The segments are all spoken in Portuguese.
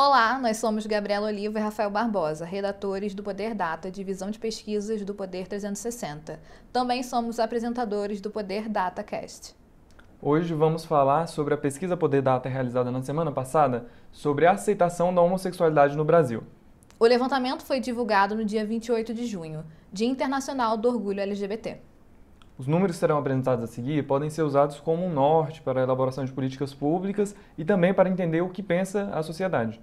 Olá, nós somos Gabriela Oliva e Rafael Barbosa, redatores do Poder Data, divisão de pesquisas do Poder 360. Também somos apresentadores do Poder Data Cast. Hoje vamos falar sobre a pesquisa Poder Data realizada na semana passada sobre a aceitação da homossexualidade no Brasil. O levantamento foi divulgado no dia 28 de junho, Dia Internacional do Orgulho LGBT. Os números que serão apresentados a seguir podem ser usados como um norte para a elaboração de políticas públicas e também para entender o que pensa a sociedade.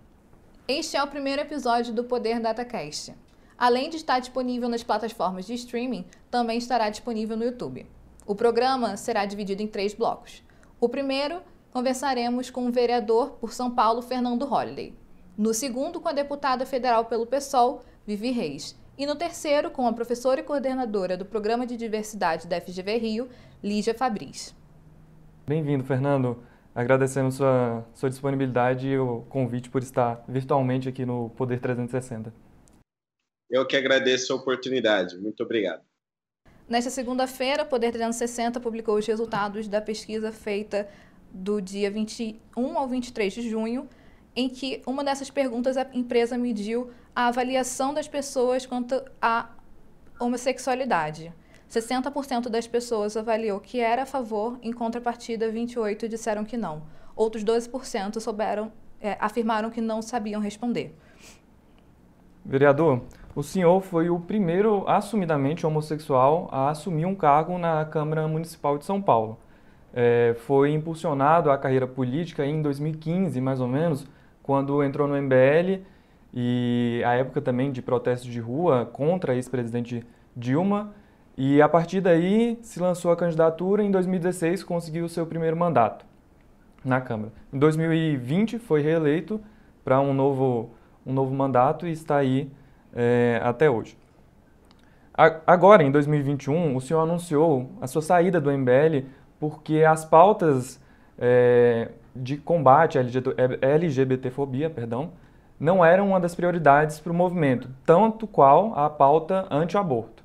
Este é o primeiro episódio do Poder DataCast. Além de estar disponível nas plataformas de streaming, também estará disponível no YouTube. O programa será dividido em três blocos. O primeiro, conversaremos com o vereador por São Paulo, Fernando Holliday. No segundo, com a deputada federal pelo PSOL, Vivi Reis e no terceiro, com a professora e coordenadora do Programa de Diversidade da FGV Rio, Lígia Fabris. Bem-vindo, Fernando. Agradecemos sua, sua disponibilidade e o convite por estar virtualmente aqui no Poder 360. Eu que agradeço a oportunidade. Muito obrigado. Nesta segunda-feira, o Poder 360 publicou os resultados da pesquisa feita do dia 21 ao 23 de junho, em que uma dessas perguntas a empresa mediu a avaliação das pessoas quanto à homossexualidade. 60% das pessoas avaliou que era a favor, em contrapartida, 28% disseram que não. Outros 12% souberam, é, afirmaram que não sabiam responder. Vereador, o senhor foi o primeiro assumidamente homossexual a assumir um cargo na Câmara Municipal de São Paulo. É, foi impulsionado a carreira política em 2015, mais ou menos, quando entrou no MBL e a época também de protestos de rua contra a ex-presidente Dilma. E a partir daí se lançou a candidatura em 2016 conseguiu o seu primeiro mandato na Câmara. Em 2020 foi reeleito para um novo, um novo mandato e está aí é, até hoje. Agora, em 2021, o senhor anunciou a sua saída do MBL porque as pautas é, de combate à LGBTfobia perdão, não eram uma das prioridades para o movimento, tanto qual a pauta anti-aborto.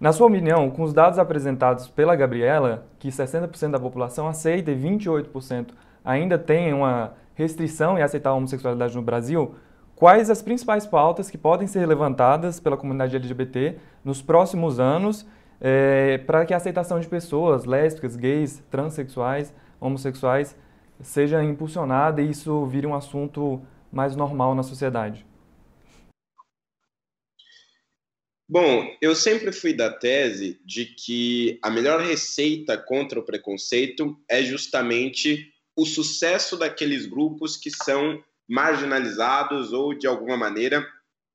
Na sua opinião, com os dados apresentados pela Gabriela, que 60% da população aceita e 28% ainda tem uma restrição em aceitar a homossexualidade no Brasil, quais as principais pautas que podem ser levantadas pela comunidade LGBT nos próximos anos é, para que a aceitação de pessoas lésbicas, gays, transexuais, homossexuais seja impulsionada e isso vire um assunto mais normal na sociedade? Bom, eu sempre fui da tese de que a melhor receita contra o preconceito é justamente o sucesso daqueles grupos que são marginalizados ou, de alguma maneira,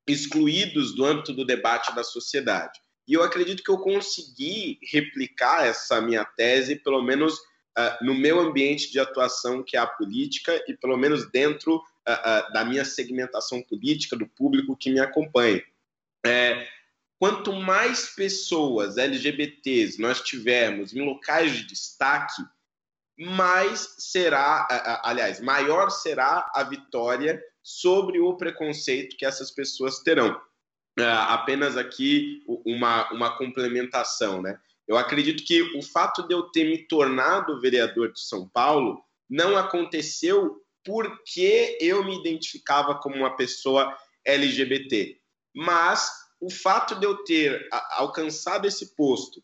excluídos do âmbito do debate da sociedade. E eu acredito que eu consegui replicar essa minha tese, pelo menos uh, no meu ambiente de atuação, que é a política, e pelo menos dentro uh, da minha segmentação política, do público que me acompanha. É, quanto mais pessoas LGBTs nós tivermos em locais de destaque, mais será, aliás, maior será a vitória sobre o preconceito que essas pessoas terão. Apenas aqui uma, uma complementação, né? Eu acredito que o fato de eu ter me tornado vereador de São Paulo não aconteceu porque eu me identificava como uma pessoa LGBT, mas o fato de eu ter alcançado esse posto,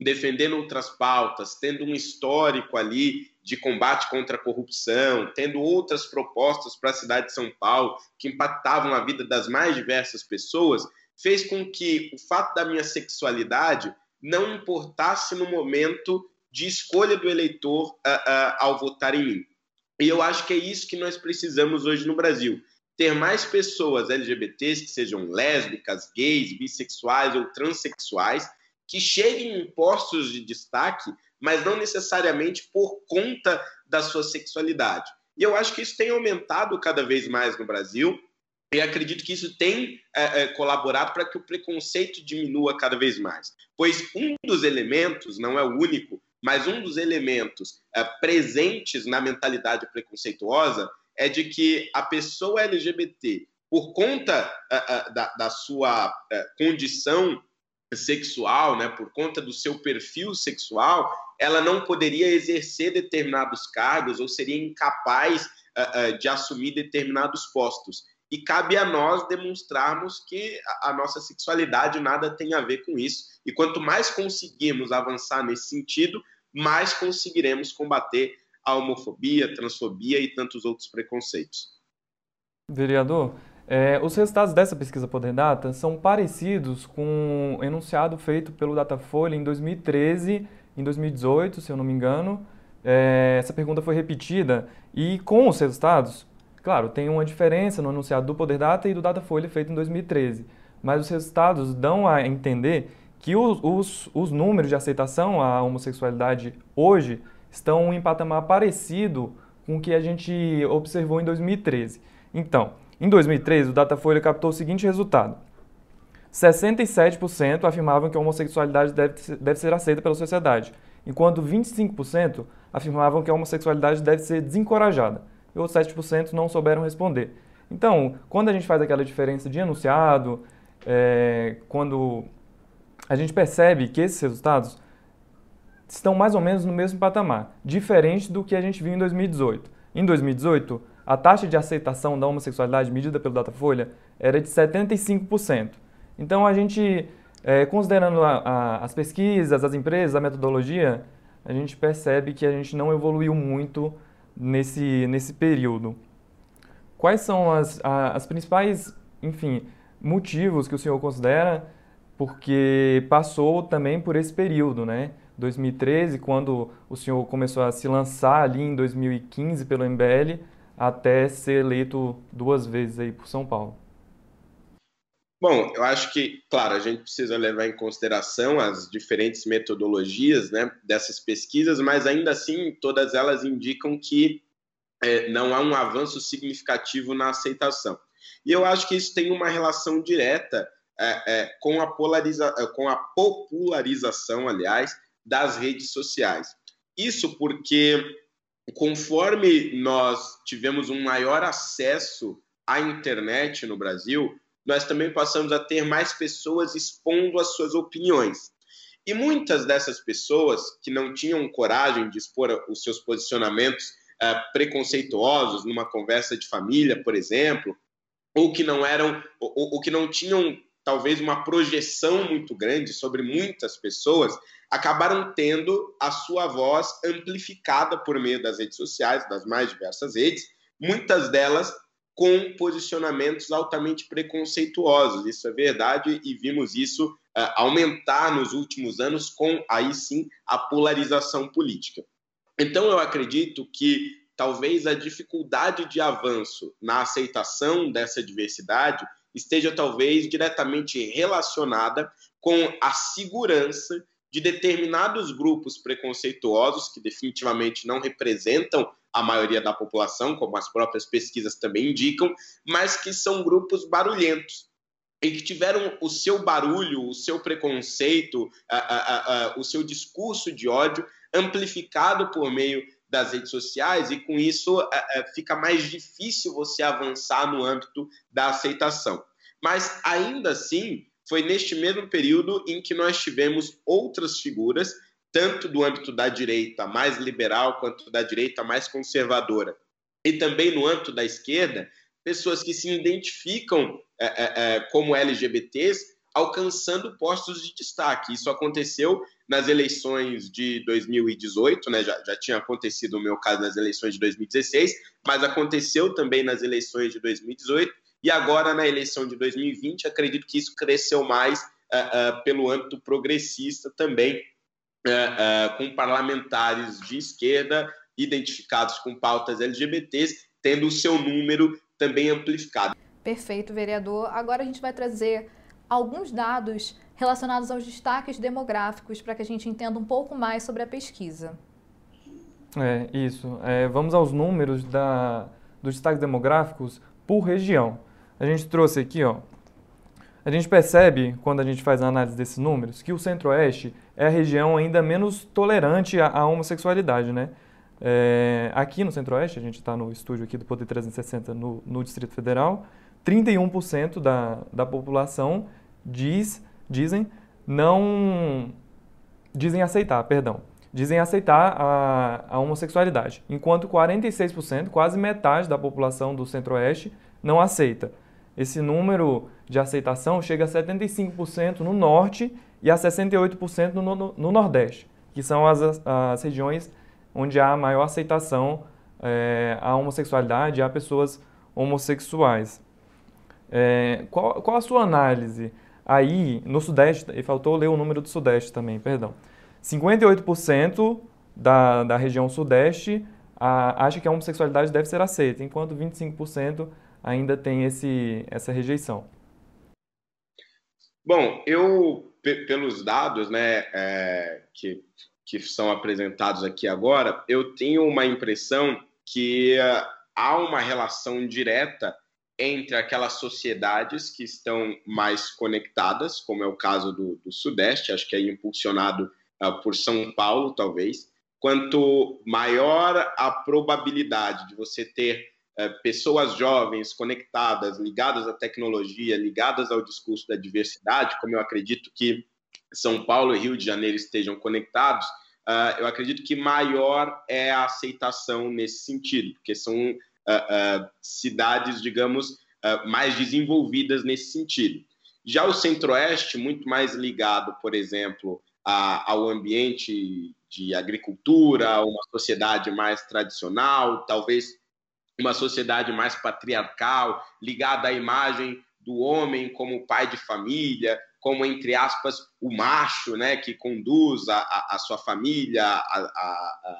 defendendo outras pautas, tendo um histórico ali de combate contra a corrupção, tendo outras propostas para a cidade de São Paulo que impactavam a vida das mais diversas pessoas, fez com que o fato da minha sexualidade não importasse no momento de escolha do eleitor uh, uh, ao votar em mim. E eu acho que é isso que nós precisamos hoje no Brasil ter mais pessoas LGBTs, que sejam lésbicas, gays, bissexuais ou transexuais, que cheguem em postos de destaque, mas não necessariamente por conta da sua sexualidade. E eu acho que isso tem aumentado cada vez mais no Brasil, e acredito que isso tem é, é, colaborado para que o preconceito diminua cada vez mais. Pois um dos elementos, não é o único, mas um dos elementos é, presentes na mentalidade preconceituosa é de que a pessoa LGBT, por conta uh, uh, da, da, sua uh, condição sexual, né, por conta do seu perfil sexual, ela não poderia exercer determinados cargos ou seria incapaz de assumir determinados postos. E cabe a nós demonstrarmos que a, nossa sexualidade nada tem a ver com isso. E quanto mais conseguirmos avançar nesse sentido, mais conseguiremos combater a homofobia, transfobia e tantos outros preconceitos. Vereador, é, os resultados dessa pesquisa Poder Data são parecidos com o enunciado feito pelo Datafolha em 2013, em 2018, se eu não me engano. É, essa pergunta foi repetida e com os resultados, claro, tem uma diferença no enunciado do Poder Data e do Datafolha feito em 2013, mas os resultados dão a entender que os, os, os números de aceitação à homossexualidade hoje estão em patamar parecido com o que a gente observou em 2013. Então, em 2013, o Datafolha captou o seguinte resultado. 67% afirmavam que a homossexualidade deve, deve ser aceita pela sociedade, enquanto 25% afirmavam que a homossexualidade deve ser desencorajada, e outros 7% não souberam responder. Então, quando a gente faz aquela diferença de enunciado, é, quando a gente percebe que esses resultados estão mais ou menos no mesmo patamar, diferente do que a gente viu em 2018. Em 2018, a taxa de aceitação da homossexualidade medida pelo Datafolha era de 75%. Então, a gente, é, considerando a, a, as pesquisas, as empresas, a metodologia, a gente percebe que a gente não evoluiu muito nesse, nesse período. Quais são as, as principais, enfim, motivos que o senhor considera porque passou também por esse período, né? 2013, quando o senhor começou a se lançar ali em 2015 pelo MBL, até ser eleito duas vezes aí por São Paulo. Bom, eu acho que, claro, a gente precisa levar em consideração as diferentes metodologias né, dessas pesquisas, mas ainda assim todas elas indicam que é, não há um avanço significativo na aceitação. E eu acho que isso tem uma relação direta é, é, com, a polariza é, com a popularização, aliás, das redes sociais. Isso porque, conforme nós tivemos um maior acesso à internet no Brasil, nós também passamos a ter mais pessoas expondo as suas opiniões. E muitas dessas pessoas que não tinham coragem de expor os seus posicionamentos é, preconceituosos numa conversa de família, por exemplo, ou que não eram, ou, ou que não tinham talvez uma projeção muito grande sobre muitas pessoas, acabaram tendo a sua voz amplificada por meio das redes sociais, das mais diversas redes, muitas delas com posicionamentos altamente preconceituosos. Isso é verdade e vimos isso uh, aumentar nos últimos anos com aí sim a polarização política. Então eu acredito que talvez a dificuldade de avanço na aceitação dessa diversidade esteja talvez diretamente relacionada com a segurança de determinados grupos preconceituosos que definitivamente não representam a maioria da população, como as próprias pesquisas também indicam, mas que são grupos barulhentos e que tiveram o seu barulho, o seu preconceito, a, a, a, o seu discurso de ódio amplificado por meio das redes sociais e com isso fica mais difícil você avançar no âmbito da aceitação. Mas ainda assim, foi neste mesmo período em que nós tivemos outras figuras, tanto do âmbito da direita mais liberal quanto da direita mais conservadora, e também no âmbito da esquerda, pessoas que se identificam é, é, é como LGBTs alcançando postos de destaque. Isso aconteceu nas eleições de 2018, né? já, já tinha acontecido o meu caso nas eleições de 2016, mas aconteceu também nas eleições de 2018, e agora na eleição de 2020, acredito que isso cresceu mais uh, uh, pelo âmbito progressista também, uh, com parlamentares de esquerda identificados com pautas LGBTs, tendo o seu número também amplificado. Perfeito, vereador. Agora a gente vai trazer alguns dados relacionados aos destaques demográficos para que a gente entenda um pouco mais sobre a pesquisa. É, isso. É, vamos aos números da, dos destaques demográficos por região. A gente trouxe aqui, ó, a gente percebe, quando a gente faz a análise desses números, que o Centro-Oeste é a região ainda menos tolerante à, à homossexualidade, né? É, aqui no Centro-Oeste, a gente está no estúdio aqui do Poder 360 no, no Distrito Federal, 31% da, da população diz, dizem não dizem aceitar, perdão. dizem aceitar a, a homossexualidade, enquanto 46%, quase metade da população do Centro-Oeste, não aceita. Esse número de aceitação chega a 75% no Norte e a 68% no, no, no, Nordeste, que são as, as regiões onde há maior aceitação é, à homossexualidade e a pessoas homossexuais. É, qual, qual a sua análise aí no Sudeste? E faltou ler o número do Sudeste também, perdão. 58% da, da região Sudeste a, acha que a homossexualidade deve ser aceita, enquanto 25% ainda tem esse, essa rejeição. Bom, eu, pelos dados né, é, que, que são apresentados aqui agora, eu tenho uma impressão que uh, há uma relação direta entre aquelas sociedades que estão mais conectadas, como é o caso do, do Sudeste, acho que é impulsionado uh, por São Paulo, talvez. Quanto maior a probabilidade de você ter pessoas jovens conectadas, ligadas à tecnologia, ligadas ao discurso da diversidade, como eu acredito que São Paulo e Rio de Janeiro estejam conectados, uh, eu acredito que maior é a aceitação nesse sentido, porque são uh, cidades, digamos, mais desenvolvidas nesse sentido. Já o Centro-Oeste, muito mais ligado, por exemplo, ao ambiente de agricultura, uma sociedade mais tradicional, talvez uma sociedade mais patriarcal, ligada à imagem do homem como pai de família, como, entre aspas, o macho né, que conduz a, a, a sua família, a,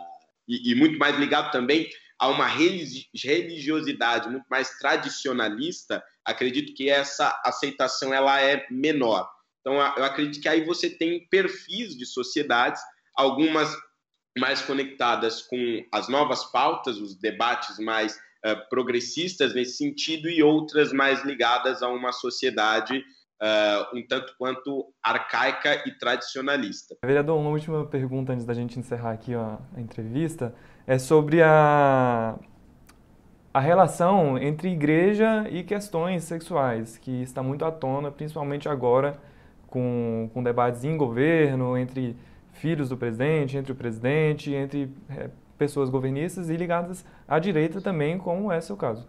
e, e, muito mais ligado também a uma religiosidade muito mais tradicionalista, acredito que essa aceitação ela é menor. Então, eu acredito que aí você tem perfis de sociedades, algumas mais conectadas com as novas pautas, os debates mais uh, progressistas nesse sentido, e outras mais ligadas a uma sociedade uh, um tanto quanto arcaica e tradicionalista. Vereador, uma última pergunta antes da gente encerrar aqui ó, a entrevista é sobre a, a relação entre igreja e questões sexuais, que está muito à tona, principalmente agora com, com debates em governo, entre filhos do presidente, entre o presidente, entre é, pessoas governistas e ligadas à direita também, como é seu caso.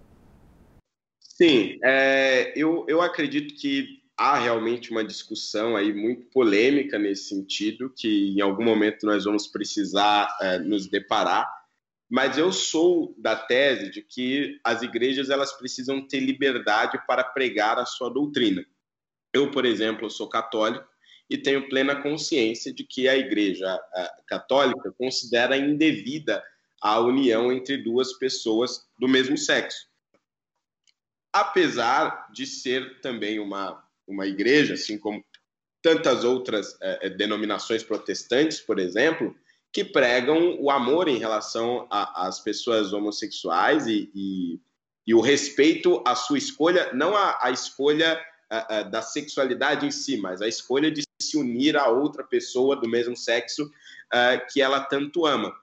Sim, é, eu, eu acredito que há realmente uma discussão aí muito polêmica nesse sentido, que em algum momento nós vamos precisar é, nos deparar. Mas eu sou da tese de que as igrejas elas precisam ter liberdade para pregar a sua doutrina. Eu, por exemplo, sou católico e tenho plena consciência de que a Igreja Católica considera indevida a união entre duas pessoas do mesmo sexo. Apesar de ser também uma, uma igreja, assim como tantas outras é, denominações protestantes, por exemplo, que pregam o amor em relação às pessoas homossexuais e, e, e, o respeito à sua escolha, não a, a escolha da sexualidade em si, mas a escolha de se unir a outra pessoa do mesmo sexo uh, que ela tanto ama.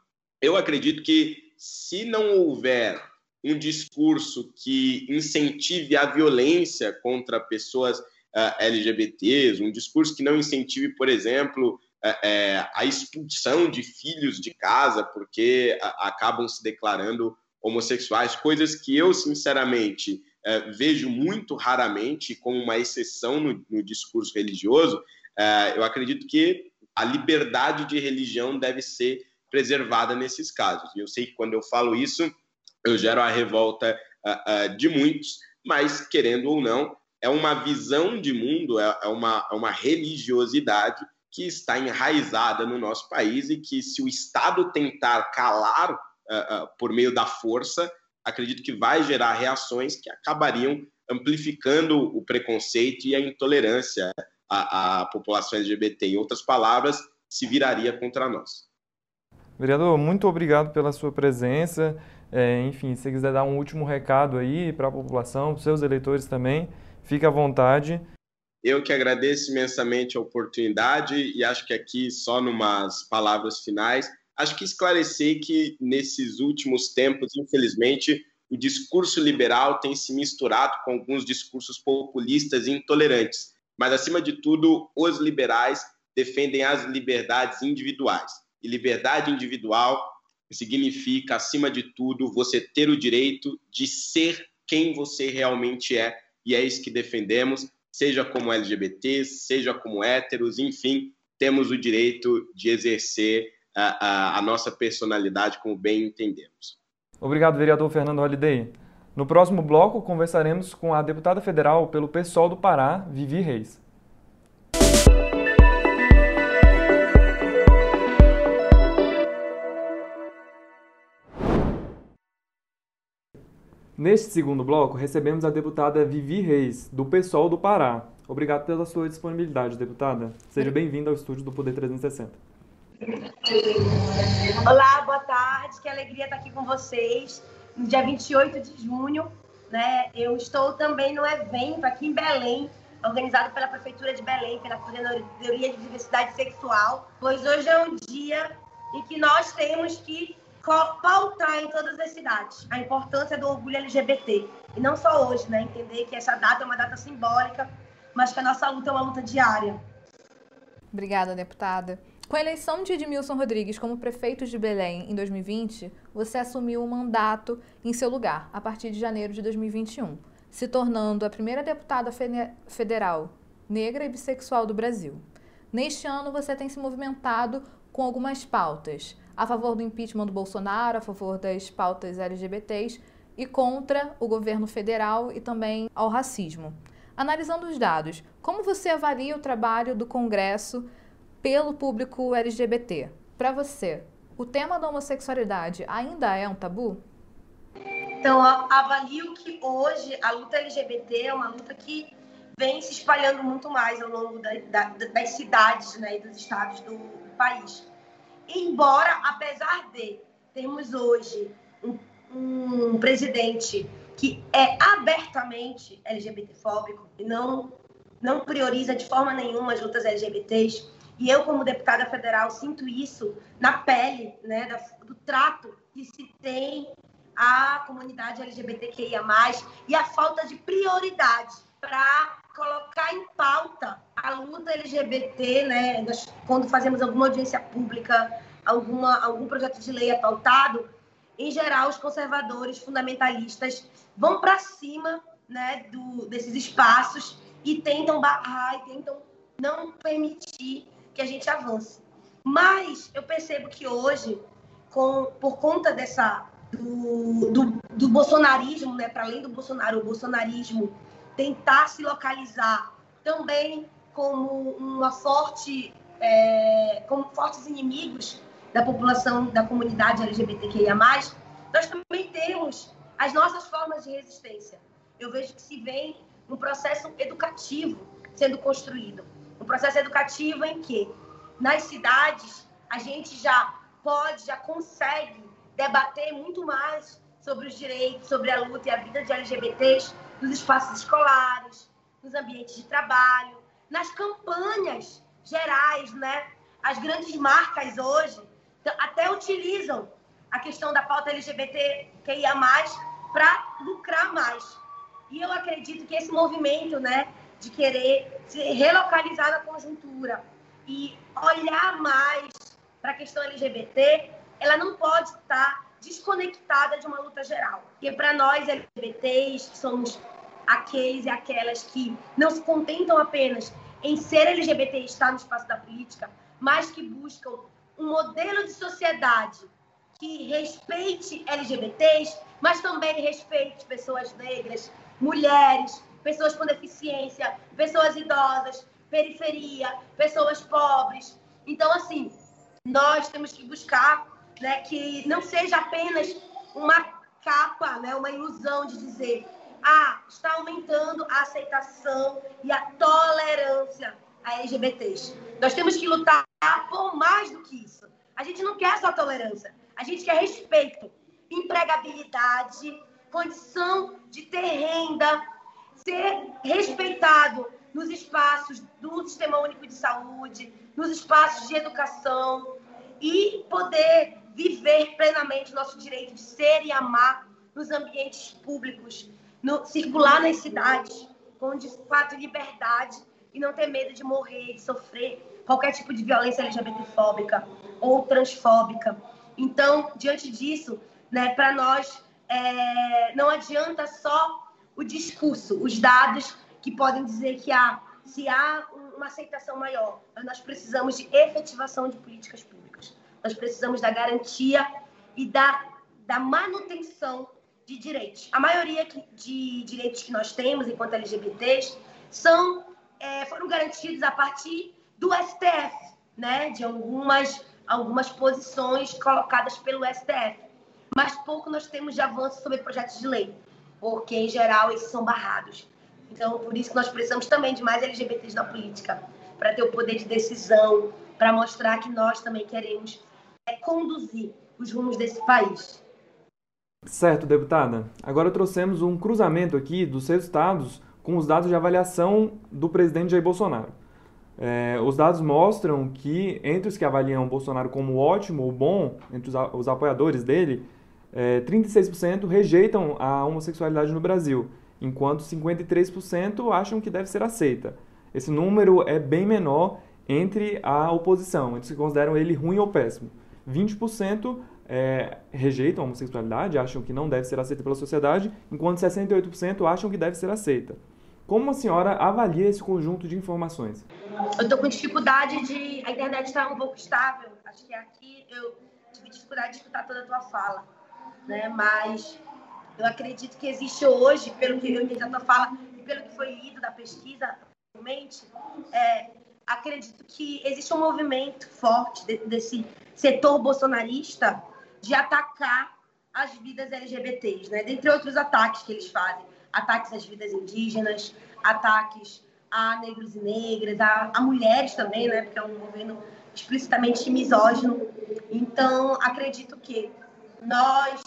Eu acredito que se não houver um discurso que incentive a violência contra pessoas uh, LGBTs, um discurso que não incentive, por exemplo, uh, a expulsão de filhos de casa porque acabam se declarando homossexuais, coisas que eu, sinceramente, é, vejo muito raramente como uma exceção no, no discurso religioso, eu acredito que a liberdade de religião deve ser preservada nesses casos. E eu sei que quando eu falo isso, eu gero a revolta uh, uh, de muitos, mas querendo ou não, é uma visão de mundo, é, é, uma, é uma religiosidade que está enraizada no nosso país e que, se o Estado tentar calar uh, por meio da força, acredito que vai gerar reações que acabariam amplificando o preconceito e a intolerância à, à população LGBT. Em outras palavras, se viraria contra nós. Vereador, muito obrigado pela sua presença. É, enfim, se você quiser dar um último recado aí para a população, para os seus eleitores também, fique à vontade. Eu que agradeço imensamente a oportunidade e acho que aqui, só numas palavras finais, acho que esclarecer que nesses últimos tempos, infelizmente, o discurso liberal tem se misturado com alguns discursos populistas e intolerantes. Mas, acima de tudo, os liberais defendem as liberdades individuais. E liberdade individual significa, acima de tudo, você ter o direito de ser quem você realmente é. E é isso que defendemos, seja como LGBT, seja como héteros, enfim, temos o direito de exercer a, a, a nossa personalidade como bem entendemos. Obrigado, vereador Fernando Holliday. No próximo bloco, conversaremos com a deputada federal pelo PSOL do Pará, Vivi Reis. Neste segundo bloco, recebemos a deputada Vivi Reis, do PSOL do Pará. Obrigado pela sua disponibilidade, deputada. Seja bem-vinda ao estúdio do Poder 360. Olá, boa tarde. Que alegria estar aqui com vocês. No dia 28 de junho, né, eu estou também no evento aqui em Belém, organizado pela Prefeitura de Belém, pela Coordenadoria de Diversidade Sexual, pois hoje é um dia em que nós temos que pautar em todas as cidades a importância do orgulho LGBT. E não só hoje, né? Entender que essa data é uma data simbólica, mas que a nossa luta é uma luta diária. Obrigada, deputada. Com a eleição de Edmilson Rodrigues como prefeito de Belém em 2020, você assumiu o um mandato em seu lugar a partir de janeiro de 2021, se tornando a primeira deputada federal negra e bissexual do Brasil. Neste ano, você tem se movimentado com algumas pautas, a favor do impeachment do Bolsonaro, a favor das pautas LGBTs e contra o governo federal e também ao racismo. Analisando os dados, como você avalia o trabalho do Congresso pelo público LGBT? Para você, o tema da homossexualidade ainda é um tabu? Então, avalio que hoje a luta LGBT é uma luta que vem se espalhando muito mais ao longo da, da, das cidades né, e dos estados do país. Embora, apesar de termos hoje um, um presidente que é abertamente LGBTfóbico e não, não prioriza de forma nenhuma as lutas LGBTs, e eu, como deputada federal, sinto isso na pele, né, do trato que se tem à comunidade LGBTQIA+, e a falta de prioridade para colocar em pauta a luta LGBT, né, nós, quando fazemos alguma audiência pública, alguma, algum projeto de lei é pautado, em geral, os conservadores fundamentalistas vão para cima né, do, desses espaços e tentam barrar e tentam não permitir que a gente avance. Mas eu percebo que hoje, com, por conta dessa do, do, do bolsonarismo, né, para além do Bolsonaro, o bolsonarismo tentar se localizar também como uma forte, é, como fortes inimigos da população, da comunidade LGBTQIA+, nós também temos as nossas formas de resistência. Eu vejo que se vem um processo educativo sendo construído processo educativo em que nas cidades a gente já pode, já consegue debater muito mais sobre os direitos, sobre a luta e a vida de LGBTs nos espaços escolares, nos ambientes de trabalho, nas campanhas gerais, né? As grandes marcas hoje até utilizam a questão da pauta LGBT que ia mais para lucrar mais. E eu acredito que esse movimento, né, de querer se relocalizar na conjuntura e olhar mais para a questão LGBT, ela não pode estar desconectada de uma luta geral. Porque para nós LGBTs, que somos aqueles e aquelas que não se contentam apenas em ser LGBT e estar no espaço da política, mas que buscam um modelo de sociedade que respeite LGBTs, mas também respeite pessoas negras, mulheres, pessoas com deficiência, pessoas idosas, periferia, pessoas pobres. Então, assim, nós temos que buscar né, que não seja apenas uma capa, né, uma ilusão de dizer ah, está aumentando a aceitação e a tolerância a LGBTs. Nós temos que lutar por mais do que isso. A gente não quer só tolerância, a gente quer respeito, empregabilidade, condição de ter renda, ser respeitado nos espaços do Sistema Único de Saúde, nos espaços de educação e poder viver plenamente nosso direito de ser e amar nos ambientes públicos, no, circular nas cidades com de fato liberdade e não ter medo de morrer, de sofrer qualquer tipo de violência LGBTfóbica. ou transfóbica. Então, diante disso, né, para nós é, não adianta só o discurso, os dados que podem dizer que há, se há uma aceitação maior, nós precisamos de efetivação de políticas públicas. Nós precisamos da garantia e da, da manutenção de direitos. A maioria de direitos que nós temos enquanto LGBTs são, é, foram garantidos a partir do STF, né, de algumas, algumas posições colocadas pelo STF. Mas pouco nós temos de avanço sobre projetos de lei, porque, em geral, esses são barrados. Então, por isso que nós precisamos também de mais LGBTs na política, para ter o poder de decisão, para mostrar que nós também queremos é, conduzir os rumos desse país. Certo, deputada. Agora trouxemos um cruzamento aqui dos resultados com os dados de avaliação do presidente Jair Bolsonaro. É, os dados mostram que entre os que avaliam Bolsonaro como ótimo ou bom, entre os, os apoiadores dele, é, 36% rejeitam a homossexualidade no Brasil, enquanto 53% acham que deve ser aceita. Esse número é bem menor entre a oposição, que consideram ele ruim ou péssimo. 20% é, rejeitam a homossexualidade, acham que não deve ser aceita pela sociedade, enquanto 68% acham que deve ser aceita. Como a senhora avalia esse conjunto de informações? Eu estou com dificuldade de. A internet está um pouco estável. Acho que aqui eu tive dificuldade de escutar toda a tua fala. Né? Mas eu acredito que existe hoje, pelo que eu entendi fala e pelo que foi lido da pesquisa, realmente, é, acredito que existe um movimento forte de, desse setor bolsonarista de atacar as vidas LGBTs, né? dentre outros ataques que eles fazem ataques às vidas indígenas, ataques a negros e negras, a, a mulheres também, né? Porque é um governo explicitamente misógino. Então, acredito que nós,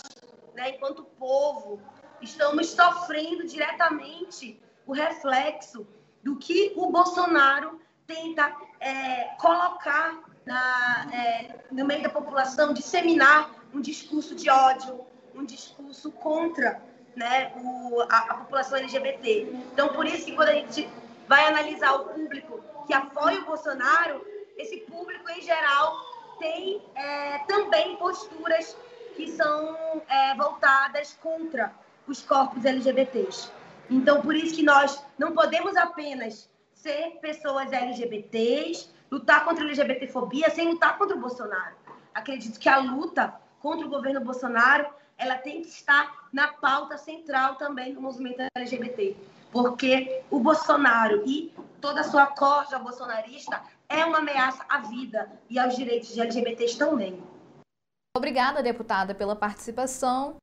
né, enquanto povo, estamos sofrendo diretamente o reflexo do que o Bolsonaro tenta é, colocar na, é, no meio da população, disseminar um discurso de ódio, um discurso contra né, o, a, a, população LGBT. Então, por isso que quando a gente vai analisar o público que apoia o Bolsonaro, esse público, em geral, tem é, também posturas que são é, voltadas contra os corpos LGBTs. Então, por isso que nós não podemos apenas ser pessoas LGBTs, lutar contra a LGBTfobia sem lutar contra o Bolsonaro. Acredito que a luta contra o governo Bolsonaro ela tem que estar na pauta central também do movimento LGBT, porque o Bolsonaro e toda a sua corja bolsonarista é uma ameaça à vida e aos direitos de LGBTs também. Obrigada, deputada, pela participação.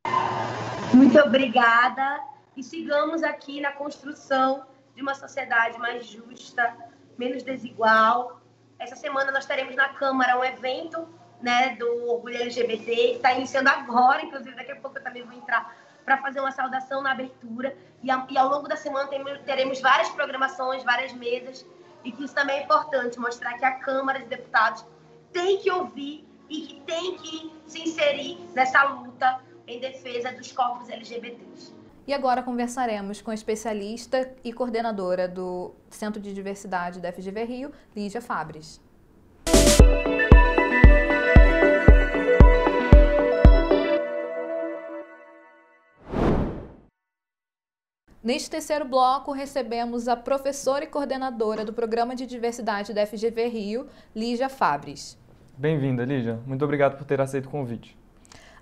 Muito obrigada e sigamos aqui na construção de uma sociedade mais justa, menos desigual. Essa semana nós teremos na Câmara um evento né, do Orgulho LGBT, que está iniciando agora, inclusive daqui a pouco eu também vou entrar para fazer uma saudação na abertura. E, a, e ao longo da semana teremos várias programações, várias mesas, e que isso também é importante, mostrar que a Câmara de Deputados tem que ouvir e que tem que se inserir nessa luta em defesa dos corpos LGBTs. E agora conversaremos com a especialista e coordenadora do Centro de Diversidade da FGV Rio, Lígia Fabres. Neste terceiro bloco, recebemos a professora e coordenadora do Programa de Diversidade da FGV Rio, Lígia Fabres. Bem-vinda, Lígia. Muito obrigado por ter aceito o convite.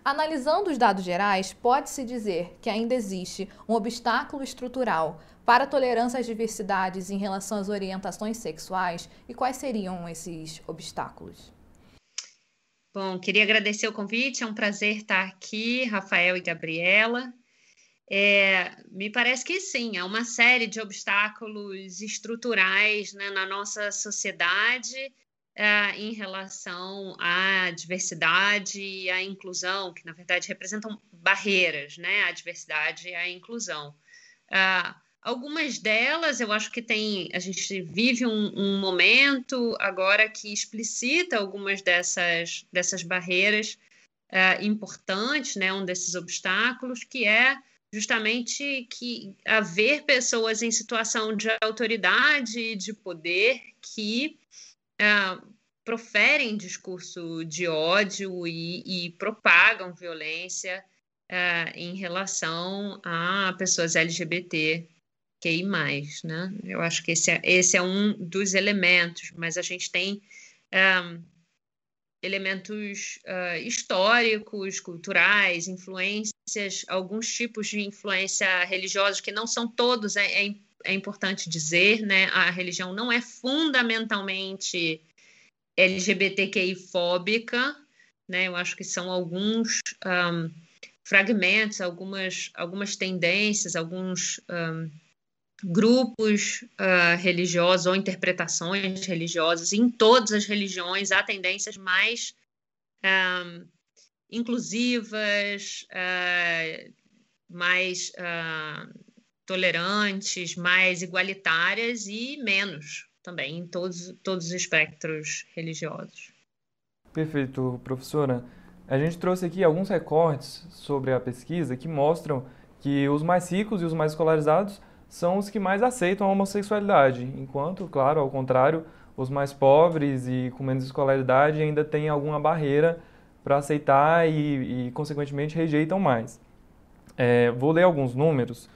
Analisando os dados gerais, pode-se dizer que ainda existe um obstáculo estrutural para a tolerância às diversidades em relação às orientações sexuais e quais seriam esses obstáculos? Bom, queria agradecer o convite, é um prazer estar aqui, Rafael e Gabriela. É, me parece que sim, há uma série de obstáculos estruturais né, na nossa sociedade é, em relação à diversidade e à inclusão, que na verdade representam barreiras né, à diversidade e à inclusão. É, algumas delas eu acho que tem, a gente vive um, um momento agora que explicita algumas dessas, dessas barreiras é, importantes, né, um desses obstáculos, que é justamente que haver pessoas em situação de autoridade e de poder que uh, proferem discurso de ódio e, e propagam violência uh, em relação a pessoas LGBT QI+, né? Eu acho que esse é, esse é um dos elementos, mas a gente tem um, elementos uh, históricos, culturais, influências, alguns tipos de influência religiosa que não são todos, é, é, é importante dizer, né? A religião não é fundamentalmente LGBTQI-fóbica, né? Eu acho que são alguns um, fragmentos, algumas, algumas tendências, alguns um, grupos uh, religiosos ou interpretações religiosas. Em todas as religiões há tendências mais um, inclusivas, uh, mais uh, tolerantes, mais igualitárias e menos também em todos, todos os espectros religiosos. Perfeito, professora. A gente trouxe aqui alguns recortes sobre a pesquisa que mostram que os mais ricos e os mais escolarizados são os que mais aceitam a homossexualidade, enquanto, claro, ao contrário, os mais pobres e com menos escolaridade ainda têm alguma barreira para aceitar e, e, consequentemente, rejeitam mais. É, vou ler alguns números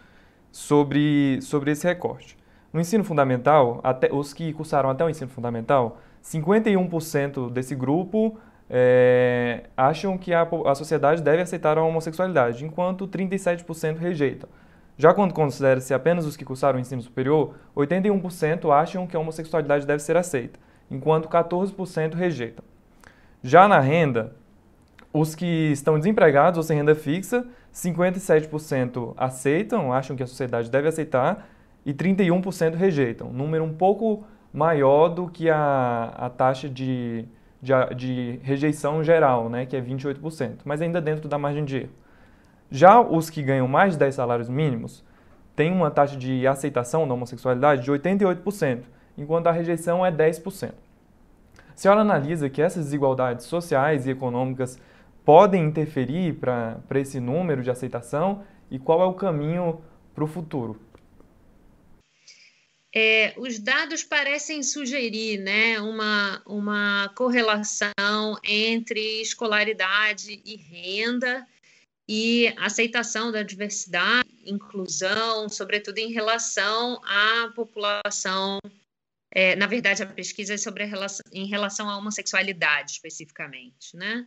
sobre, sobre esse recorte. No ensino fundamental, até, os que cursaram até o ensino fundamental, 51% desse grupo é, acham que a, a sociedade deve aceitar a homossexualidade, enquanto 37% rejeitam. Já quando considera-se apenas os que cursaram o ensino superior, 81% acham que a homossexualidade deve ser aceita, enquanto 14% rejeitam. Já na renda, os que estão desempregados ou sem renda fixa, 57% aceitam, acham que a sociedade deve aceitar, e 31% rejeitam, número um pouco maior do que a, a taxa de, de, de rejeição geral, né, que é 28%, mas ainda dentro da margem de erro. Já os que ganham mais de 10 salários mínimos têm uma taxa de aceitação da homossexualidade de 88%, enquanto a rejeição é 10%. A senhora analisa que essas desigualdades sociais e econômicas podem interferir para esse número de aceitação e qual é o caminho para o futuro? É, os dados parecem sugerir né, uma, uma correlação entre escolaridade e renda e aceitação da diversidade, inclusão, sobretudo em relação à população. É, na verdade, a pesquisa é sobre relação, em relação à homossexualidade especificamente, né?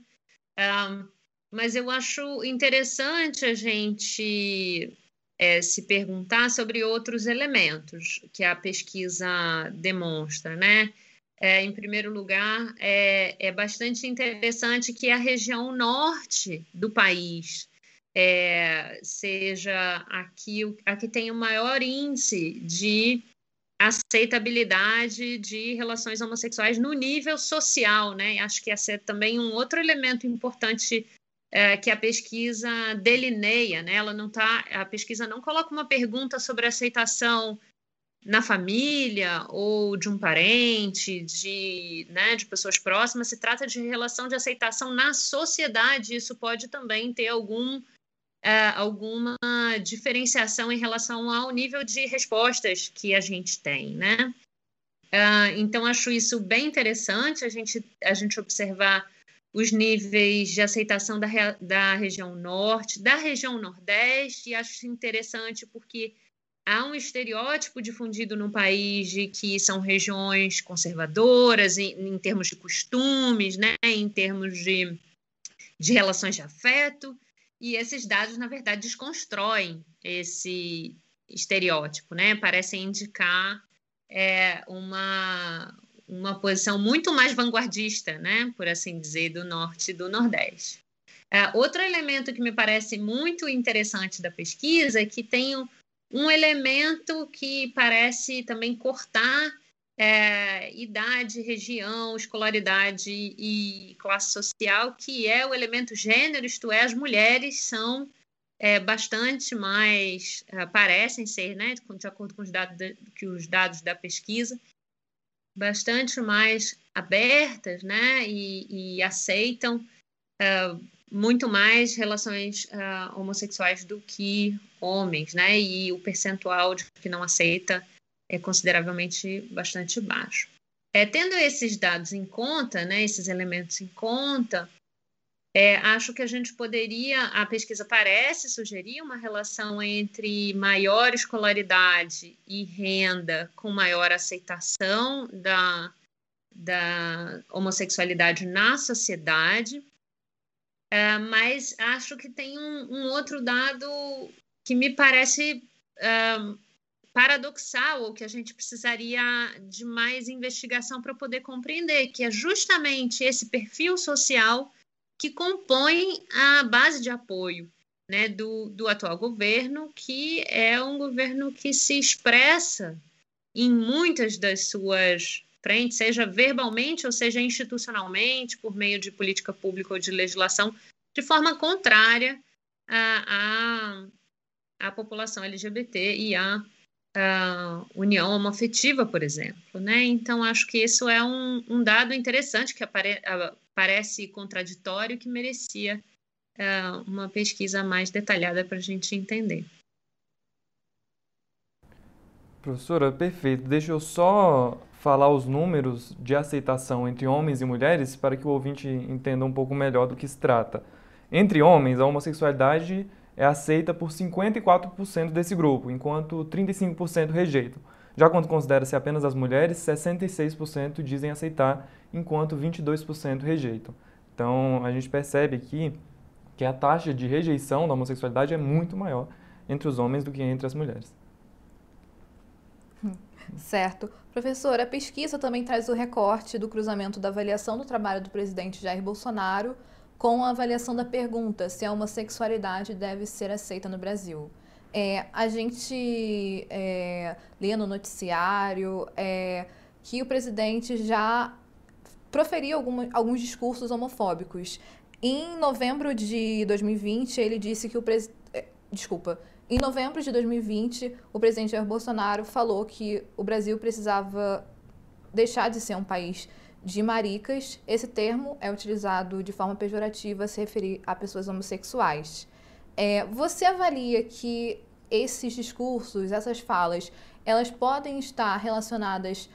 Um, mas eu acho interessante a gente é, se perguntar sobre outros elementos que a pesquisa demonstra, né? É, em primeiro lugar, é, é bastante interessante que a região norte do país é, seja aqui a que tem o maior índice de aceitabilidade de relações homossexuais no nível social, né? Acho que esse é também um outro elemento importante é, que a pesquisa delineia, né? Ela não tá, a pesquisa não coloca uma pergunta sobre aceitação na família ou de um parente, de, né, de pessoas próximas, se trata de relação de aceitação na sociedade. Isso pode também ter algum uh, alguma diferenciação em relação ao nível de respostas que a gente tem, né? Uh, então, acho isso bem interessante, a gente, a gente observar os níveis de aceitação da, da região norte, da região nordeste, e acho interessante porque há um estereótipo difundido no país de que são regiões conservadoras em, em termos de costumes, né, em termos de, de relações de afeto, e esses dados, na verdade, desconstroem esse estereótipo, né? Parecem indicar é, uma, uma posição muito mais vanguardista, né? Por assim dizer, do norte e do nordeste. É, outro elemento que me parece muito interessante da pesquisa é que tem um, um elemento que parece também cortar é, idade, região, escolaridade e classe social, que é o elemento gênero, isto é, as mulheres são é, bastante mais, é, parecem ser, né, de acordo com os dados, de, que os dados da pesquisa, bastante mais abertas né, e, e aceitam é, muito mais relações uh, homossexuais do que homens, né? E o percentual de que não aceita é consideravelmente bastante baixo. É, tendo esses dados em conta, né, esses elementos em conta, é, acho que a gente poderia, a pesquisa parece sugerir uma relação entre maior escolaridade e renda com maior aceitação da, da homossexualidade na sociedade, é, mas acho que tem um, um, outro dado que me parece é, paradoxal, ou que a gente precisaria de mais investigação para poder compreender, que é justamente esse perfil social que compõe a base de apoio né, do, do atual governo, que é um governo que se expressa em muitas das suas frente, seja verbalmente ou seja institucionalmente, por meio de política pública ou de legislação, de forma contrária à, à, à população LGBT e à, à união homoafetiva, por exemplo. Né? Então, acho que isso é um, um dado interessante que apare, parece contraditório que merecia uh, uma pesquisa mais detalhada para a gente entender. Professora, perfeito. Deixa eu só falar os números de aceitação entre homens e mulheres para que o ouvinte entenda um pouco melhor do que se trata. Entre homens, a homossexualidade é aceita por 54% desse grupo, enquanto 35% rejeitam. Já quando considera-se apenas as mulheres, 66% dizem aceitar, enquanto 22% rejeitam. Então, a gente percebe aqui que a taxa de rejeição da homossexualidade é muito maior entre os homens do que entre as mulheres. Certo. Professor, a pesquisa também traz o recorte do cruzamento da avaliação do trabalho do presidente Jair Bolsonaro com a avaliação da pergunta se a homossexualidade deve ser aceita no Brasil. É, a gente é, lê no noticiário é, que o presidente já proferiu alguma, alguns discursos homofóbicos. Em novembro de 2020, ele disse que o presidente. É, desculpa, em novembro de 2020, o presidente Jair Bolsonaro falou que o Brasil precisava deixar de ser um país de maricas. Esse termo é utilizado de forma pejorativa a se referir a pessoas homossexuais. É, você avalia que esses discursos, essas falas, elas podem estar relacionadas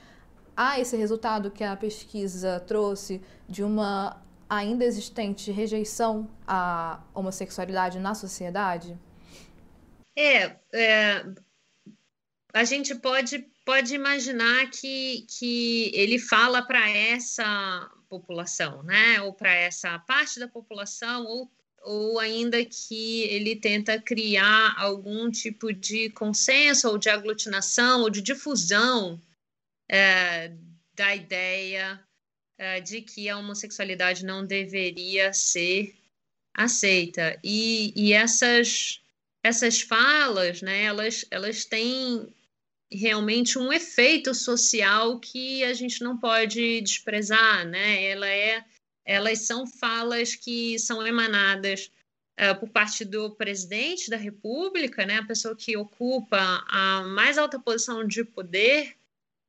a esse resultado que a pesquisa trouxe de uma ainda existente rejeição à homossexualidade na sociedade? É, é a gente pode, pode imaginar que, que ele fala para essa população, né? Ou para essa parte da população, ou, ou ainda que ele tenta criar algum tipo de consenso, ou de aglutinação, ou de difusão é, da ideia é, de que a homossexualidade não deveria ser aceita. E, e essas essas falas, né, elas, elas têm realmente um efeito social que a gente não pode desprezar, né? Ela é, elas são falas que são emanadas uh, por parte do presidente da República, né? A pessoa que ocupa a mais alta posição de poder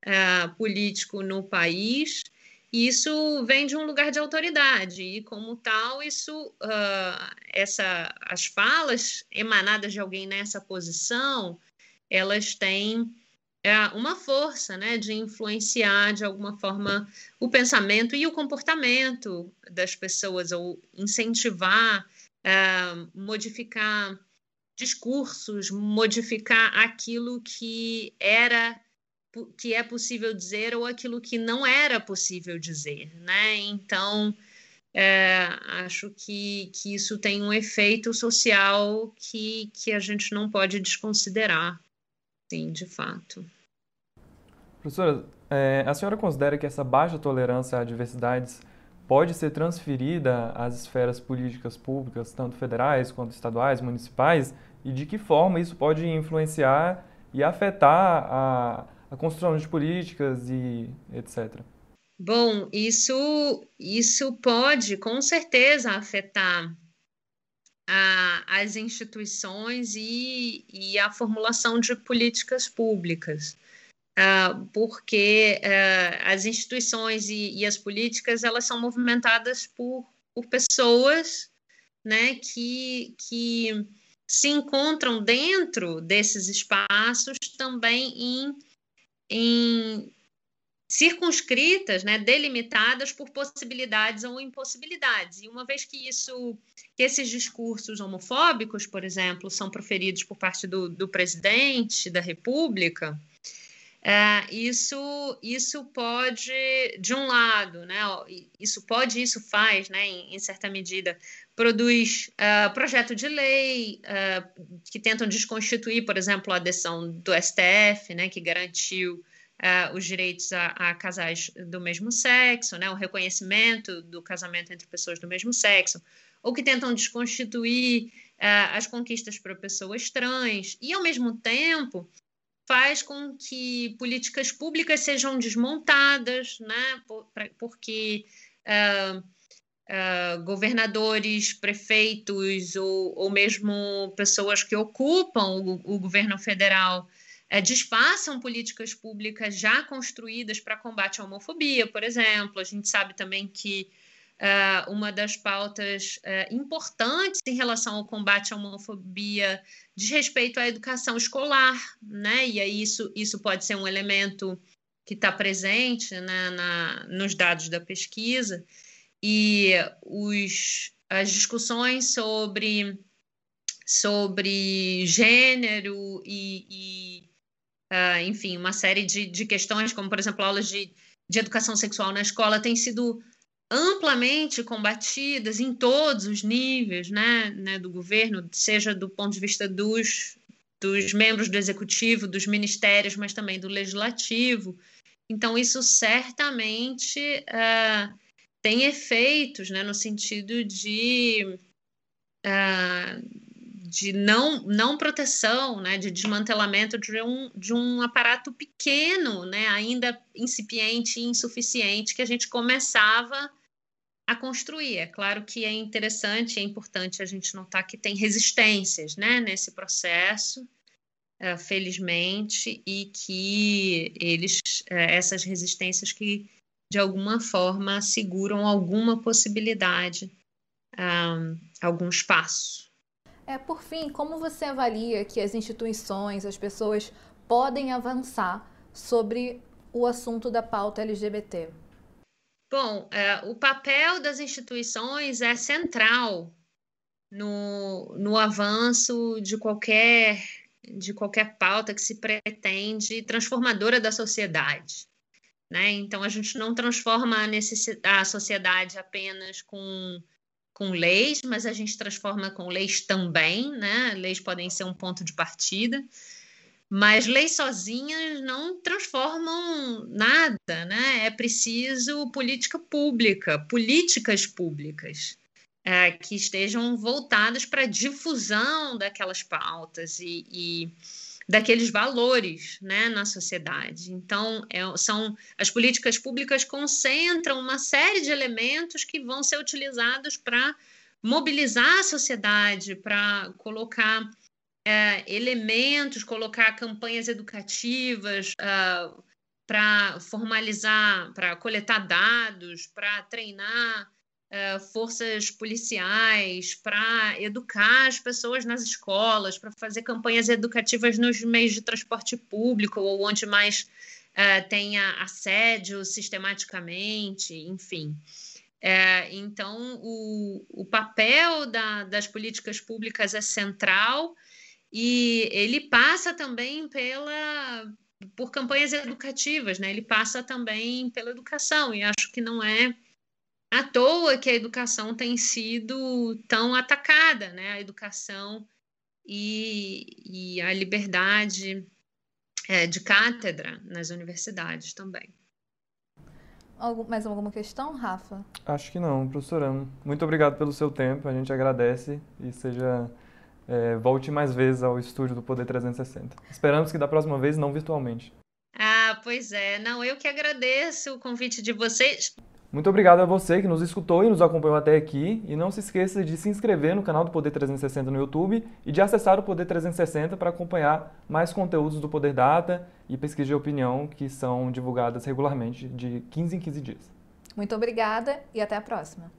uh, político no país isso vem de um lugar de autoridade e, como tal, isso, uh, essa, as falas emanadas de alguém nessa posição, elas têm uh, uma força, né, de influenciar de alguma forma o pensamento e o comportamento das pessoas ou incentivar, uh, modificar discursos, modificar aquilo que era que é possível dizer ou aquilo que não era possível dizer, né? Então, é, acho que, que isso tem um efeito social que, que a gente não pode desconsiderar, sim, de fato. Professora, é, a senhora considera que essa baixa tolerância a diversidades pode ser transferida às esferas políticas públicas, tanto federais quanto estaduais, municipais, e de que forma isso pode influenciar e afetar a a construção de políticas e etc. Bom, isso, isso pode com certeza afetar a, as instituições e, e, a formulação de políticas públicas, porque uh, as instituições e, e, as políticas elas são movimentadas por, por pessoas né, que, que se encontram dentro desses espaços também em em circunscritas, né, delimitadas por possibilidades ou impossibilidades. E uma vez que isso, que esses discursos homofóbicos, por exemplo, são proferidos por parte do, do presidente da República, é, isso, isso pode, de um lado, né, isso pode, isso faz, né, em, em certa medida, produz uh, projeto de lei uh, que tentam desconstituir, por exemplo, a adesão do STF, né, que garantiu uh, os direitos a, a, casais do mesmo sexo, né, o reconhecimento do casamento entre pessoas do mesmo sexo, ou que tentam desconstituir as conquistas para pessoas trans, e ao mesmo tempo faz com que políticas públicas sejam desmontadas, né, porque uh, governadores, prefeitos ou, ou mesmo pessoas que ocupam o, o governo federal é, desfaçam políticas públicas já construídas para combate à homofobia, por exemplo. A gente sabe também que uh, uma das pautas uh, importantes em relação ao combate à homofobia diz respeito à educação escolar, né? E aí isso, isso pode ser um elemento que está presente né, na, nos dados da pesquisa. E os, as discussões sobre sobre gênero e, e uh, enfim, uma série de, de questões, como, por exemplo, aulas de, de educação sexual na escola, têm sido amplamente combatidas em todos os níveis né, né, do governo, seja do ponto de vista dos, dos membros do executivo, dos ministérios, mas também do legislativo. Então, isso certamente uh, tem efeitos né, no sentido de uh, de não, não proteção, né, de desmantelamento de um, de um aparato pequeno, né, ainda incipiente e insuficiente, que a gente começava a construir. É claro que é interessante, é importante a gente notar que tem resistências né, nesse processo, uh, felizmente, e que eles, uh, essas resistências que de alguma forma asseguram alguma possibilidade, um, algum espaço é, por fim, como você avalia que as instituições, as pessoas podem avançar sobre o assunto da pauta LGBT? Bom, é, o papel das instituições é central no, no avanço de qualquer, de qualquer pauta que se pretende transformadora da sociedade. Né? Então, a gente não transforma a, a sociedade apenas com com leis, mas a gente transforma com leis também, né? Leis podem ser um ponto de partida, mas leis sozinhas não transformam nada, né? É preciso política pública, políticas públicas é, que estejam voltadas para a difusão daquelas pautas e, e daqueles valores né, na sociedade. Então, é, são as políticas públicas concentram uma série de elementos que vão ser utilizados para mobilizar a sociedade, para colocar é, elementos, colocar campanhas educativas, uh, para formalizar, para coletar dados, para treinar uh, forças policiais, para educar as pessoas nas escolas, para fazer campanhas educativas nos meios de transporte público ou onde mais uh, tenha assédio sistematicamente, enfim. É, então, o, o papel da, das políticas públicas é central e ele passa também pela por campanhas educativas, né? Ele passa também pela educação e acho que não é à toa que a educação tem sido tão atacada, né? A educação e, e a liberdade é, de cátedra nas universidades também. Algum, mais alguma questão, Rafa? Acho que não, professora. Muito obrigado pelo seu tempo, a gente agradece e seja é, volte mais vezes ao estúdio do Poder 360. Esperamos que da próxima vez não virtualmente. Ah, pois é. Não, eu que agradeço o convite de vocês. Muito obrigado a você que nos escutou e nos acompanhou até aqui. E não se esqueça de se inscrever no canal do Poder 360 no YouTube e de acessar o Poder 360 para acompanhar mais conteúdos do Poder Data e pesquisa de opinião que são divulgadas regularmente de 15 em 15 dias. Muito obrigada e até a próxima.